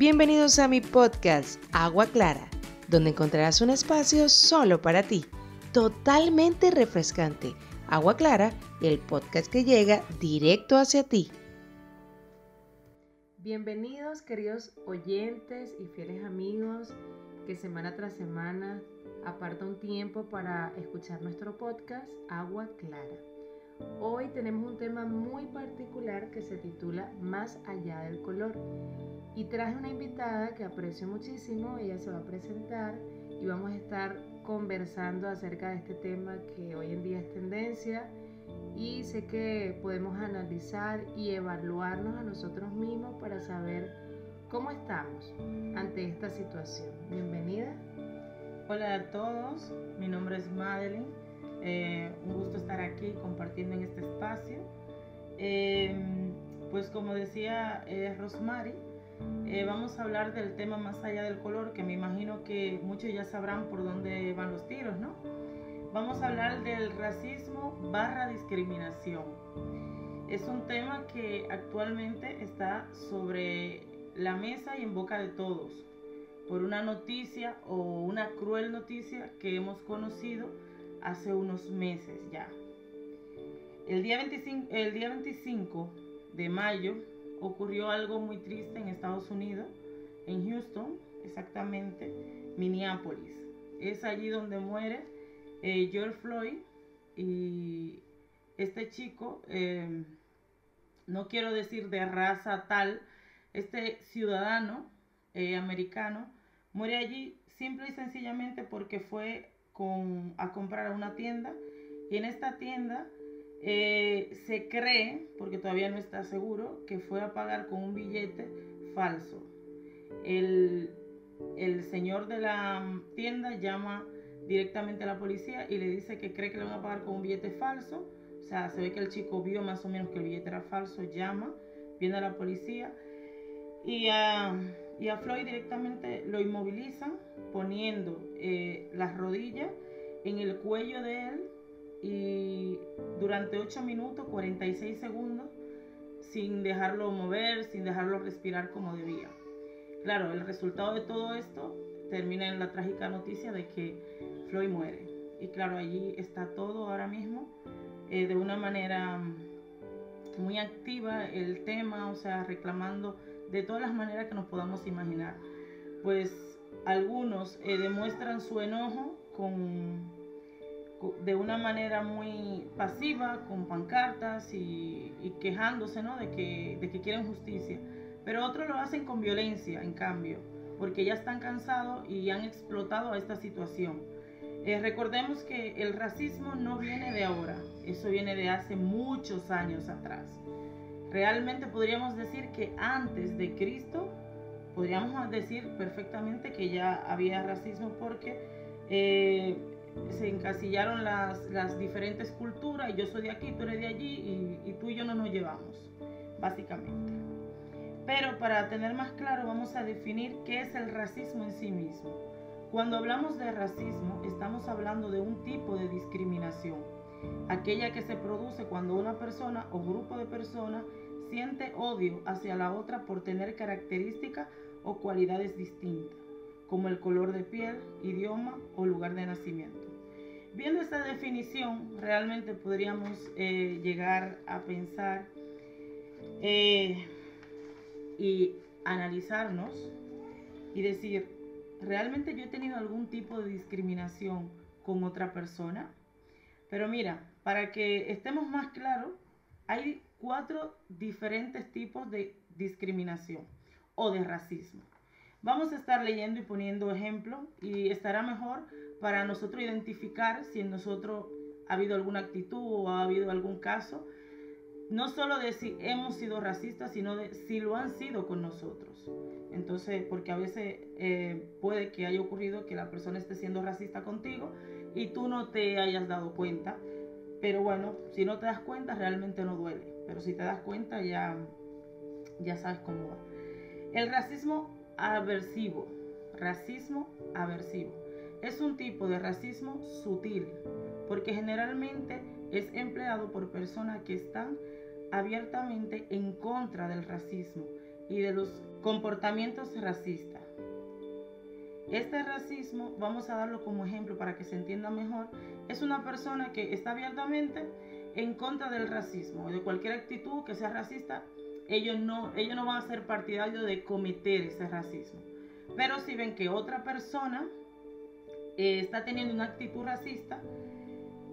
Bienvenidos a mi podcast Agua Clara, donde encontrarás un espacio solo para ti, totalmente refrescante. Agua Clara, el podcast que llega directo hacia ti. Bienvenidos queridos oyentes y fieles amigos que semana tras semana aparta un tiempo para escuchar nuestro podcast Agua Clara. Hoy tenemos un tema muy particular que se titula Más allá del color. Y traje una invitada que aprecio muchísimo, ella se va a presentar y vamos a estar conversando acerca de este tema que hoy en día es tendencia y sé que podemos analizar y evaluarnos a nosotros mismos para saber cómo estamos ante esta situación. Bienvenida. Hola a todos, mi nombre es Madeline eh, un gusto estar aquí compartiendo en este espacio. Eh, pues como decía eh, Rosemary, vamos a hablar del tema más allá del color, que me imagino que muchos ya sabrán por dónde van los tiros, ¿no? Vamos a hablar del racismo barra discriminación. Es un tema que actualmente está sobre la mesa y en boca de todos por una noticia o una cruel noticia que hemos conocido hace unos meses ya. El día 25, el día 25 de mayo ocurrió algo muy triste en Estados Unidos, en Houston, exactamente, Minneapolis. Es allí donde muere eh, George Floyd y este chico, eh, no quiero decir de raza tal, este ciudadano eh, americano muere allí simple y sencillamente porque fue a comprar a una tienda y en esta tienda eh, se cree, porque todavía no está seguro, que fue a pagar con un billete falso. El, el señor de la tienda llama directamente a la policía y le dice que cree que le van a pagar con un billete falso. O sea, se ve que el chico vio más o menos que el billete era falso, llama, viene a la policía y a, y a Floyd directamente lo inmovilizan poniendo eh, las rodillas en el cuello de él y durante 8 minutos 46 segundos sin dejarlo mover, sin dejarlo respirar como debía. Claro, el resultado de todo esto termina en la trágica noticia de que Floyd muere. Y claro, allí está todo ahora mismo eh, de una manera muy activa el tema, o sea, reclamando de todas las maneras que nos podamos imaginar. Pues algunos eh, demuestran su enojo con, de una manera muy pasiva, con pancartas y, quejándose ¿no? de, que, de que quieren justicia. Pero otros lo hacen con violencia, en cambio, porque ya están cansados y han explotado a esta situación. Eh, recordemos que el racismo no viene de ahora, eso viene de hace muchos años atrás. Realmente podríamos decir que antes de Cristo, podríamos decir perfectamente que ya había racismo porque eh, se encasillaron las, diferentes culturas y yo soy de aquí, tú eres de allí y tú y yo no nos llevamos, básicamente. Pero para tener más claro vamos a definir qué es el racismo en sí mismo. Cuando hablamos de racismo estamos hablando de un tipo de discriminación, aquella que se produce cuando una persona o grupo de personas siente odio hacia la otra por tener características o cualidades distintas, como el color de piel, idioma o lugar de nacimiento. Viendo esta definición, realmente podríamos eh, llegar a pensar eh, y analizarnos y decir, ¿realmente yo he tenido algún tipo de discriminación con otra persona? Pero mira, para que estemos más claros, hay cuatro diferentes tipos de discriminación o de racismo. Vamos a estar leyendo y poniendo ejemplos y estará mejor para nosotros identificar si en nosotros ha habido alguna actitud o ha habido algún caso, no solo de si hemos sido racistas, sino de si lo han sido con nosotros. Entonces, porque a veces eh, puede que haya ocurrido que la persona esté siendo racista contigo y tú no te hayas dado cuenta. Pero bueno, si no te das cuenta, realmente no duele. Pero si te das cuenta, ya, ya sabes cómo va. El racismo aversivo. Racismo aversivo. Es un tipo de racismo sutil, porque generalmente es empleado por personas que están abiertamente en contra del racismo y de los comportamientos racistas. Este racismo, vamos a darlo como ejemplo para que se entienda mejor, es una persona que está abiertamente en contra del racismo, de cualquier actitud que sea racista, ellos no, ellos no van a ser partidarios de cometer ese racismo. Pero si ven que otra persona eh, está teniendo una actitud racista,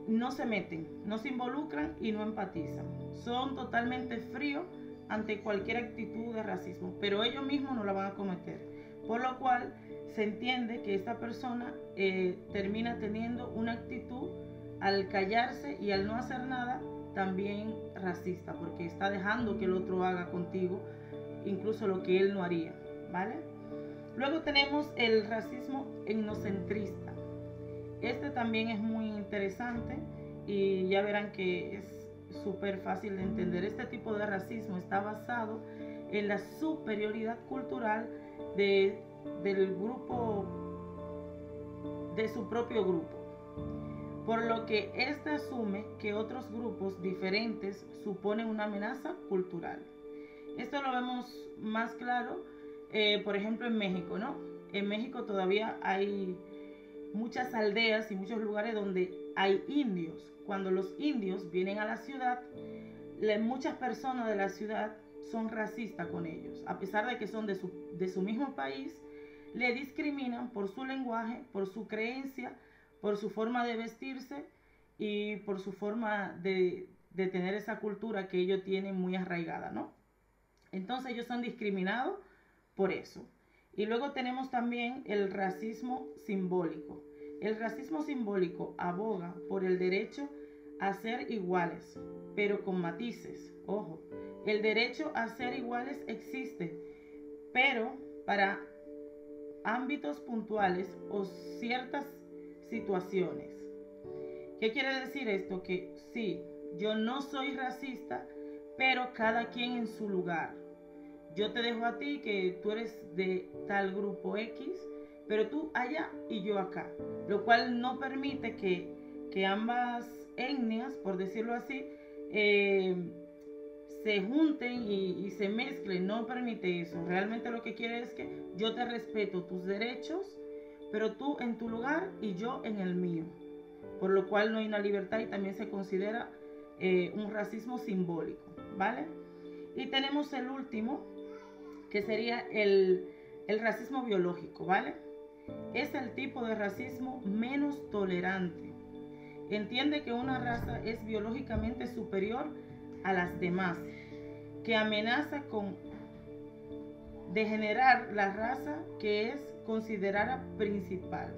no se meten, no se involucran y no empatizan. Son totalmente fríos ante cualquier actitud de racismo, pero ellos mismos no la van a cometer. Por lo cual se entiende que esta persona eh, termina teniendo una actitud al callarse y al no hacer nada también racista, porque está dejando que el otro haga contigo incluso lo que él no haría, ¿vale? Luego tenemos el racismo etnocentrista. Este también es muy interesante y ya verán que es súper fácil de entender. Este tipo de racismo está basado en la superioridad cultural de, del grupo, de su propio grupo. Por lo que éste asume que otros grupos diferentes suponen una amenaza cultural. Esto lo vemos más claro, eh, por ejemplo, en México, ¿no? En México todavía hay muchas aldeas y muchos lugares donde hay indios. Cuando los indios vienen a la ciudad, muchas personas de la ciudad son racistas con ellos. A pesar de que son de su, de su mismo país, le discriminan por su lenguaje, por su creencia, por su forma de vestirse y por su forma de, de tener esa cultura que ellos tienen muy arraigada, ¿no? Entonces ellos son discriminados por eso. Y luego tenemos también el racismo simbólico. El racismo simbólico aboga por el derecho a ser iguales, pero con matices. Ojo, el derecho a ser iguales existe, pero para ámbitos puntuales o ciertas situaciones. ¿Qué quiere decir esto? Que sí, yo no soy racista, pero cada quien en su lugar. Yo te dejo a ti que tú eres de tal grupo X, pero tú allá y yo acá, lo cual no permite que, ambas etnias, por decirlo así, eh, se junten y, y, se mezclen, no permite eso. Realmente lo que quiere es que yo te respeto tus derechos, pero tú en tu lugar y yo en el mío. Por lo cual no hay una libertad y también se considera eh, un racismo simbólico, ¿vale? Y tenemos el último, que sería el, el racismo biológico, ¿vale? Es el tipo de racismo menos tolerante. Entiende que una raza es biológicamente superior a las demás, que amenaza con degenerar la raza que es considerada principal.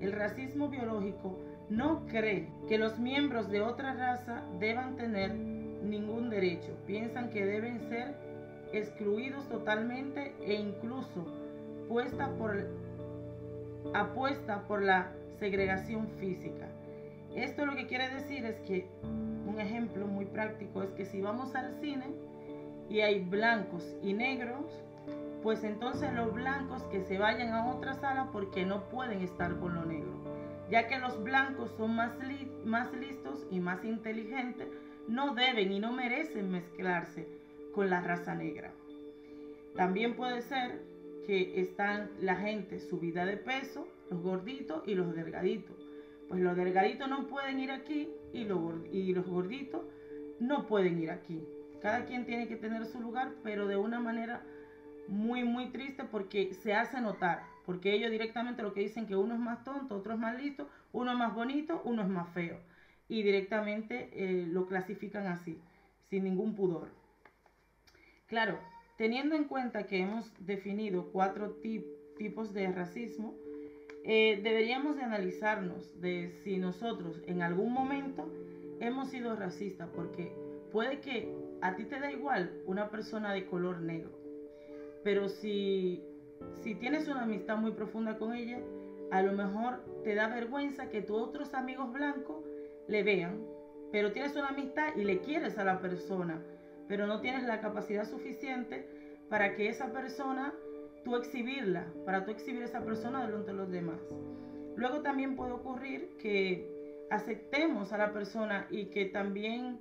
El racismo biológico no cree que los miembros de otra raza deban tener ningún derecho. Piensan que deben ser excluidos totalmente e incluso apuesta por la segregación física. Esto lo que quiere decir es que un ejemplo muy práctico es que si vamos al cine y hay blancos y negros, pues entonces los blancos que se vayan a otra sala porque no pueden estar con lo negro. Ya que los blancos son más, listos y más inteligentes, no deben y no merecen mezclarse con la raza negra. También puede ser que están la gente subida de peso, los gorditos y los delgaditos. Pues los delgaditos no pueden ir aquí y los gorditos no pueden ir aquí. Cada quien tiene que tener su lugar, pero de una manera muy, muy triste porque se hace notar. Porque ellos directamente lo que dicen que uno es más tonto, otro es más listo, uno es más bonito, uno es más feo. Y directamente eh, lo clasifican así, sin ningún pudor. Claro, teniendo en cuenta que hemos definido cuatro tipos de racismo, eh, deberíamos de analizarnos de si nosotros en algún momento hemos sido racistas, porque puede que a ti te da igual una persona de color negro, pero si, si tienes una amistad muy profunda con ella, a lo mejor te da vergüenza que tus otros amigos blancos le vean, pero tienes una amistad y le quieres a la persona, pero no tienes la capacidad suficiente para que esa persona, tú exhibirla, para tú exhibir a esa persona delante de los demás. Luego también puede ocurrir que aceptemos a la persona y que también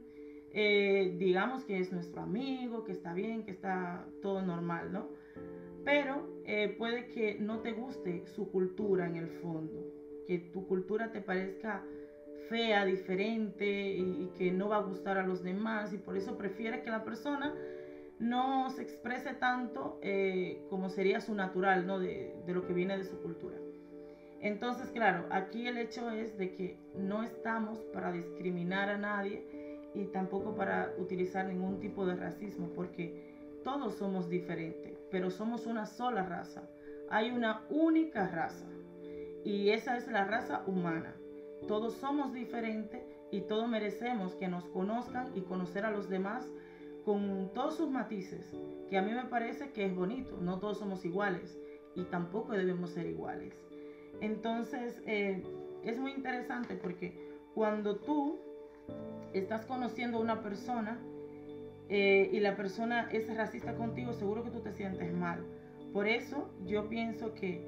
eh, digamos que es nuestro amigo, que está bien, que está todo normal, ¿no? Pero eh, puede que no te guste su cultura en el fondo, que tu cultura te parezca fea, diferente y, que no va a gustar a los demás y por eso prefiere que la persona no se exprese tanto eh, como sería su natural, ¿no? De, de lo que viene de su cultura. Entonces, claro, aquí el hecho es de que no estamos para discriminar a nadie y tampoco para utilizar ningún tipo de racismo, porque todos somos diferentes, pero somos una sola raza. Hay una única raza y esa es la raza humana. Todos somos diferentes y todos merecemos que nos conozcan y conocer a los demás con todos sus matices, que a mí me parece que es bonito. No todos somos iguales y tampoco debemos ser iguales. Entonces, eh, es muy interesante porque cuando tú estás conociendo a una persona eh, y la persona es racista contigo, seguro que tú te sientes mal. Por eso yo pienso que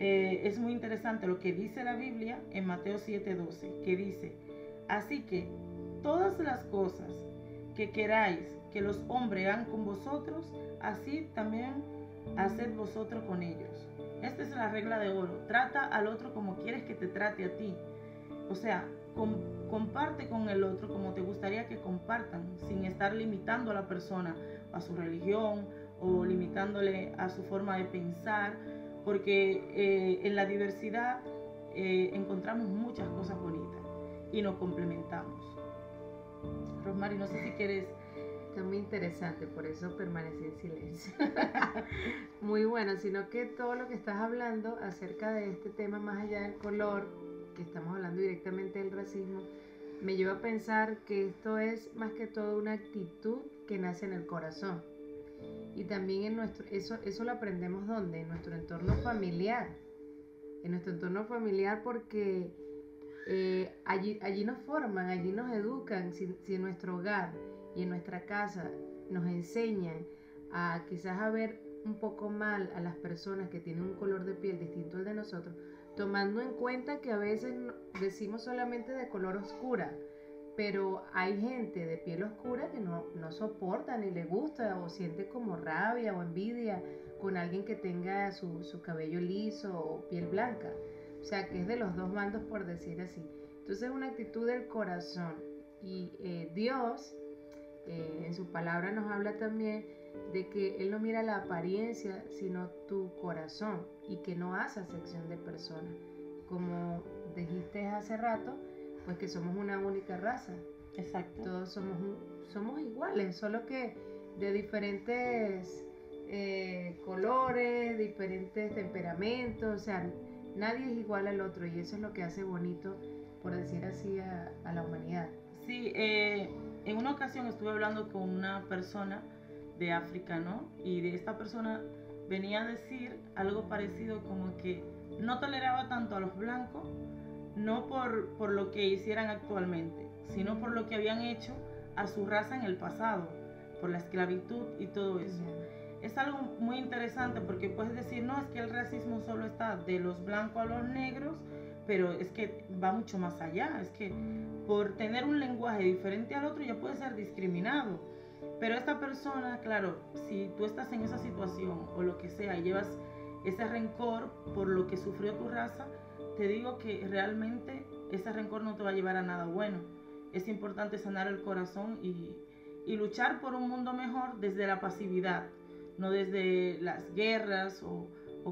eh, es muy interesante lo que dice la Biblia en Mateo 7:12, que dice, así que todas las cosas que queráis que los hombres hagan con vosotros, así también haced vosotros con ellos. Esta es la regla de oro. Trata al otro como quieres que te trate a ti. O sea, comparte con el otro como te gustaría que compartan, sin estar limitando a la persona a su religión o limitándole a su forma de pensar, porque eh, en la diversidad eh, encontramos muchas cosas bonitas y nos complementamos. Rosmary, no sé si quieres Está muy interesante, por eso permanecí en silencio. muy bueno, sino que todo lo que estás hablando acerca de este tema, más allá del color, que estamos hablando directamente del racismo, me lleva a pensar que esto es más que todo una actitud que nace en el corazón. Y también en nuestro, eso, eso lo aprendemos donde? En nuestro entorno familiar. En nuestro entorno familiar porque eh, allí, allí nos forman, allí nos educan, si, si en nuestro hogar y en nuestra casa nos enseñan a quizás a ver un poco mal a las personas que tienen un color de piel distinto al de nosotros, tomando en cuenta que a veces decimos solamente de color oscura, pero hay gente de piel oscura que no, no soporta ni le gusta o siente como rabia o envidia con alguien que tenga su, su cabello liso o piel blanca. O sea, que es de los dos bandos por decir así. Entonces es una actitud del corazón. Y eh, Dios eh, en su palabra nos habla también de que Él no mira la apariencia, sino tu corazón y que no hace acepción de personas. Como dijiste hace rato, pues que somos una única raza. Exacto. Todos somos, somos iguales, solo que de diferentes eh, colores, diferentes temperamentos, o sea, nadie es igual al otro y eso es lo que hace bonito, por decir así, a, a la humanidad. Sí, eh, en una ocasión estuve hablando con una persona de África, ¿no? Y de esta persona venía a decir algo parecido como que no toleraba tanto a los blancos, no por, por lo que hicieran actualmente, sino por lo que habían hecho a su raza en el pasado, por la esclavitud y todo eso. Es algo muy interesante porque puedes decir, no, es que el racismo solo está de los blancos a los negros, pero es que va mucho más allá, es que por tener un lenguaje diferente al otro ya puede ser discriminado. Pero esta persona, claro, si tú estás en esa situación o lo que sea y llevas ese rencor por lo que sufrió tu raza, te digo que realmente ese rencor no te va a llevar a nada bueno. Es importante sanar el corazón y, luchar por un mundo mejor desde la pasividad, no desde las guerras o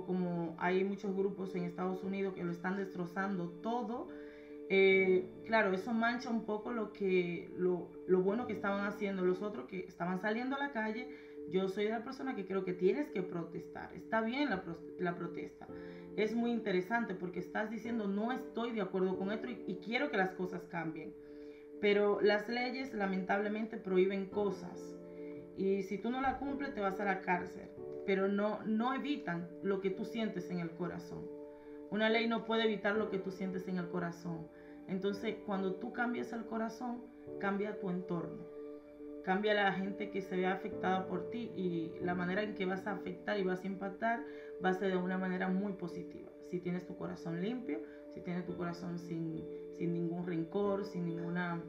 como hay muchos grupos en Estados Unidos que lo están destrozando todo, eh, claro, eso mancha un poco lo, que, lo, lo, bueno que estaban haciendo los otros que estaban saliendo a la calle. Yo soy la persona que creo que tienes que protestar. Está bien la, la protesta. Es muy interesante porque estás diciendo no estoy de acuerdo con esto y, quiero que las cosas cambien. Pero las leyes lamentablemente prohíben cosas. Y si tú no la cumples te vas a la cárcel pero no, no evitan lo que tú sientes en el corazón. Una ley no puede evitar lo que tú sientes en el corazón. Entonces, cuando tú cambias el corazón, cambia tu entorno. Cambia la gente que se ve afectada por ti y la manera en que vas a afectar y vas a impactar va a ser de una manera muy positiva. Si tienes tu corazón limpio, si tienes tu corazón sin, sin ningún rencor, sin ninguna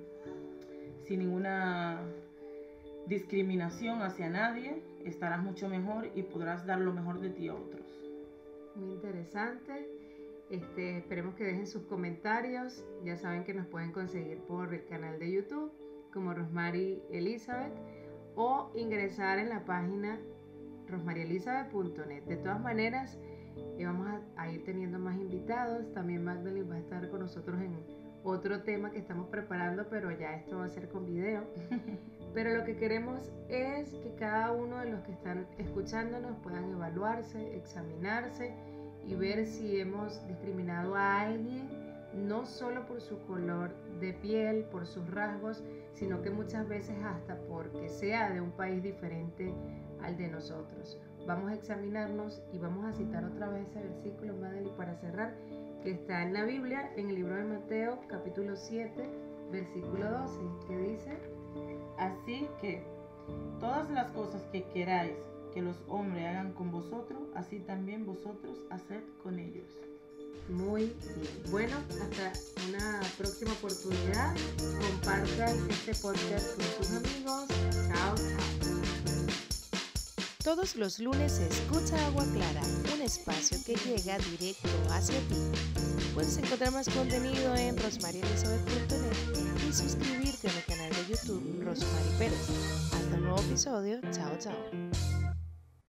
sin ninguna discriminación hacia nadie, estarás mucho mejor y podrás dar lo mejor de ti a otros. Muy interesante. Este, esperemos que dejen sus comentarios. Ya saben que nos pueden conseguir por el canal de YouTube como Rosmary Elizabeth o ingresar en la página rosmarielizabeth.net. De todas maneras, eh, vamos a, a, ir teniendo más invitados. También Magdalene va a estar con nosotros en otro tema que estamos preparando, pero ya esto va a ser con video. Pero lo que queremos es que cada uno de los que están escuchándonos puedan evaluarse, examinarse y ver si hemos discriminado a alguien, no solo por su color de piel, por sus rasgos, sino que muchas veces hasta porque sea de un país diferente al de nosotros. Vamos a examinarnos y vamos a citar otra vez ese versículo, Madeleine, para cerrar, que está en la Biblia, en el libro de Mateo, capítulo 7, versículo 12, que dice, Así que todas las cosas que queráis que los hombres hagan con vosotros, así también vosotros haced con ellos. Muy bien. Bueno, hasta una próxima oportunidad. Compartan este podcast con sus amigos. Chao, chao. Todos los lunes se escucha Agua Clara, un espacio que llega directo hacia ti. Puedes encontrar más contenido en rosmarielisabeth.net y suscribirte a mi canal de YouTube Rosmary Pérez. Hasta un nuevo episodio. Chao, chao.